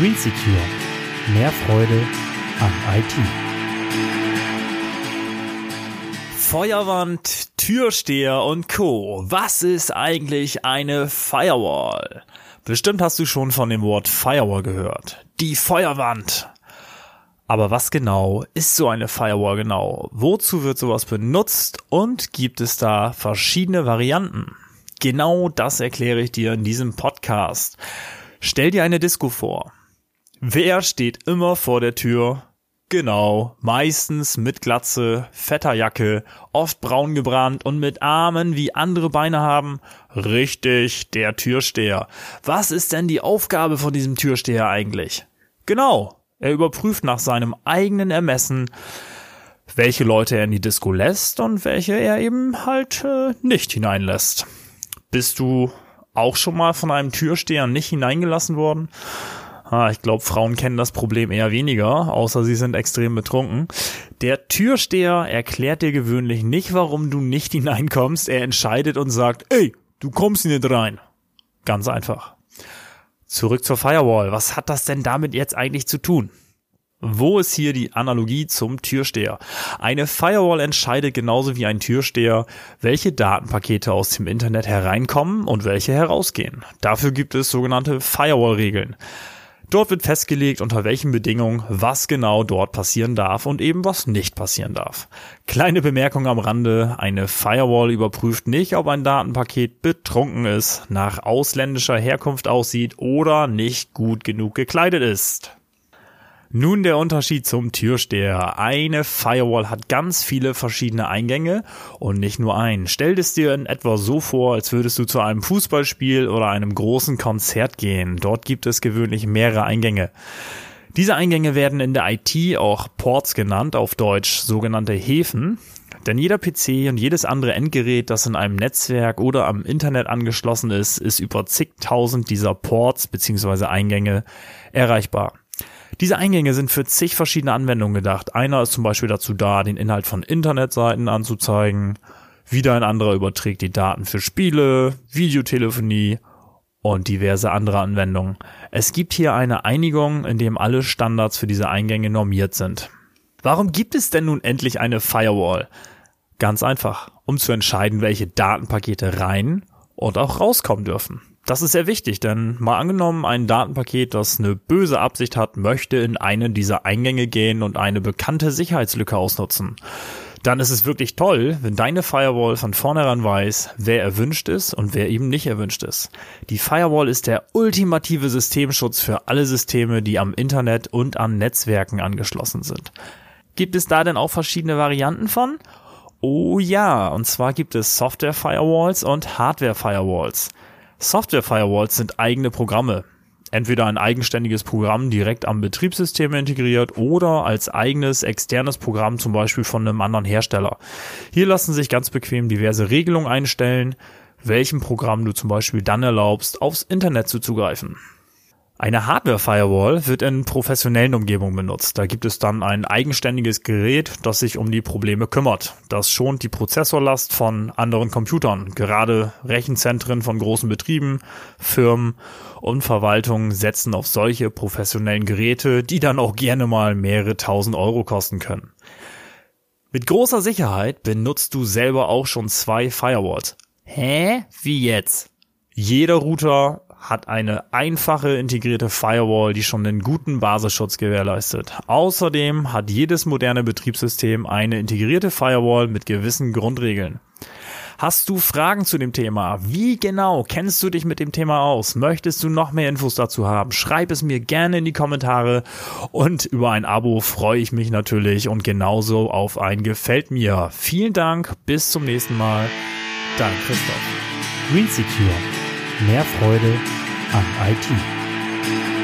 Green Secure. Mehr Freude an IT. Feuerwand, Türsteher und Co. Was ist eigentlich eine Firewall? Bestimmt hast du schon von dem Wort Firewall gehört. Die Feuerwand. Aber was genau ist so eine Firewall genau? Wozu wird sowas benutzt und gibt es da verschiedene Varianten? Genau das erkläre ich dir in diesem Podcast. Stell dir eine Disco vor. Wer steht immer vor der Tür? Genau, meistens mit Glatze, fetter Jacke, oft braun gebrannt und mit Armen wie andere Beine haben. Richtig, der Türsteher. Was ist denn die Aufgabe von diesem Türsteher eigentlich? Genau, er überprüft nach seinem eigenen Ermessen, welche Leute er in die Disco lässt und welche er eben halt äh, nicht hineinlässt. Bist du auch schon mal von einem Türsteher nicht hineingelassen worden? Ah, ich glaube, Frauen kennen das Problem eher weniger, außer sie sind extrem betrunken. Der Türsteher erklärt dir gewöhnlich nicht, warum du nicht hineinkommst. Er entscheidet und sagt, ey, du kommst nicht rein. Ganz einfach. Zurück zur Firewall. Was hat das denn damit jetzt eigentlich zu tun? Wo ist hier die Analogie zum Türsteher? Eine Firewall entscheidet genauso wie ein Türsteher, welche Datenpakete aus dem Internet hereinkommen und welche herausgehen. Dafür gibt es sogenannte Firewall-Regeln. Dort wird festgelegt, unter welchen Bedingungen was genau dort passieren darf und eben was nicht passieren darf. Kleine Bemerkung am Rande, eine Firewall überprüft nicht, ob ein Datenpaket betrunken ist, nach ausländischer Herkunft aussieht oder nicht gut genug gekleidet ist. Nun der Unterschied zum Türsteher. Eine Firewall hat ganz viele verschiedene Eingänge und nicht nur einen. Stell es dir in etwa so vor, als würdest du zu einem Fußballspiel oder einem großen Konzert gehen. Dort gibt es gewöhnlich mehrere Eingänge. Diese Eingänge werden in der IT auch Ports genannt, auf Deutsch sogenannte Häfen. Denn jeder PC und jedes andere Endgerät, das in einem Netzwerk oder am Internet angeschlossen ist, ist über zigtausend dieser Ports bzw. Eingänge erreichbar. Diese Eingänge sind für zig verschiedene Anwendungen gedacht. Einer ist zum Beispiel dazu da, den Inhalt von Internetseiten anzuzeigen. Wieder ein anderer überträgt die Daten für Spiele, Videotelefonie und diverse andere Anwendungen. Es gibt hier eine Einigung, in dem alle Standards für diese Eingänge normiert sind. Warum gibt es denn nun endlich eine Firewall? Ganz einfach, um zu entscheiden, welche Datenpakete rein und auch rauskommen dürfen. Das ist sehr wichtig, denn mal angenommen, ein Datenpaket, das eine böse Absicht hat, möchte in einen dieser Eingänge gehen und eine bekannte Sicherheitslücke ausnutzen. Dann ist es wirklich toll, wenn deine Firewall von vornherein weiß, wer erwünscht ist und wer eben nicht erwünscht ist. Die Firewall ist der ultimative Systemschutz für alle Systeme, die am Internet und an Netzwerken angeschlossen sind. Gibt es da denn auch verschiedene Varianten von? Oh ja, und zwar gibt es Software Firewalls und Hardware Firewalls. Software-Firewalls sind eigene Programme. Entweder ein eigenständiges Programm direkt am Betriebssystem integriert oder als eigenes externes Programm zum Beispiel von einem anderen Hersteller. Hier lassen sich ganz bequem diverse Regelungen einstellen, welchem Programm du zum Beispiel dann erlaubst, aufs Internet zuzugreifen. Eine Hardware-Firewall wird in professionellen Umgebungen benutzt. Da gibt es dann ein eigenständiges Gerät, das sich um die Probleme kümmert. Das schont die Prozessorlast von anderen Computern. Gerade Rechenzentren von großen Betrieben, Firmen und Verwaltungen setzen auf solche professionellen Geräte, die dann auch gerne mal mehrere tausend Euro kosten können. Mit großer Sicherheit benutzt du selber auch schon zwei Firewalls. Hä? Wie jetzt? Jeder Router hat eine einfache integrierte Firewall, die schon einen guten Basisschutz gewährleistet. Außerdem hat jedes moderne Betriebssystem eine integrierte Firewall mit gewissen Grundregeln. Hast du Fragen zu dem Thema? Wie genau kennst du dich mit dem Thema aus? Möchtest du noch mehr Infos dazu haben? Schreib es mir gerne in die Kommentare und über ein Abo freue ich mich natürlich und genauso auf ein Gefällt mir. Vielen Dank, bis zum nächsten Mal. Dein Christoph. Green Secure. Mehr Freude an IT.